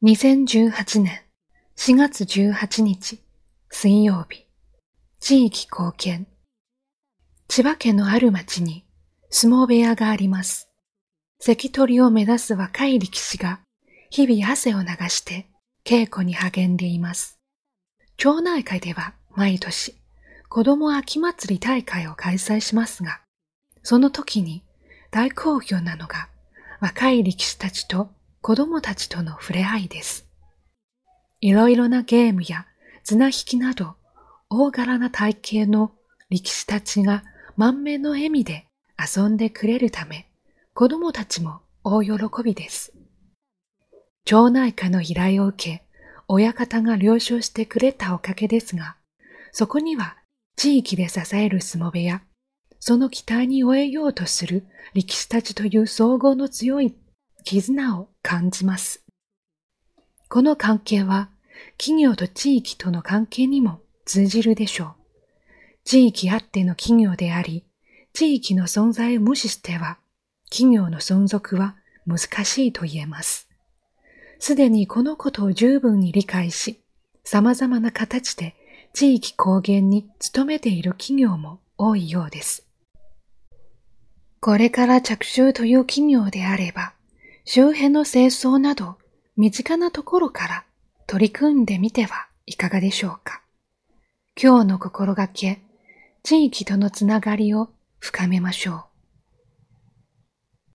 2018年4月18日水曜日地域貢献千葉県のある町に相撲部屋があります。関取を目指す若い力士が日々汗を流して稽古に励んでいます。町内会では毎年子供秋祭り大会を開催しますが、その時に大好評なのが若い力士たちと子供たちとの触れ合いです。いろいろなゲームや綱引きなど大柄な体型の力士たちが満面の笑みで遊んでくれるため、子供たちも大喜びです。町内会の依頼を受け、親方が了承してくれたおかげですが、そこには地域で支える相撲部屋、その期待に終えようとする力士たちという総合の強い絆を感じます。この関係は企業と地域との関係にも通じるでしょう。地域あっての企業であり、地域の存在を無視しては企業の存続は難しいと言えます。すでにこのことを十分に理解し、様々な形で地域貢献に努めている企業も多いようです。これから着手という企業であれば、周辺の清掃など身近なところから取り組んでみてはいかがでしょうか。今日の心がけ、地域とのつながりを深めましょう。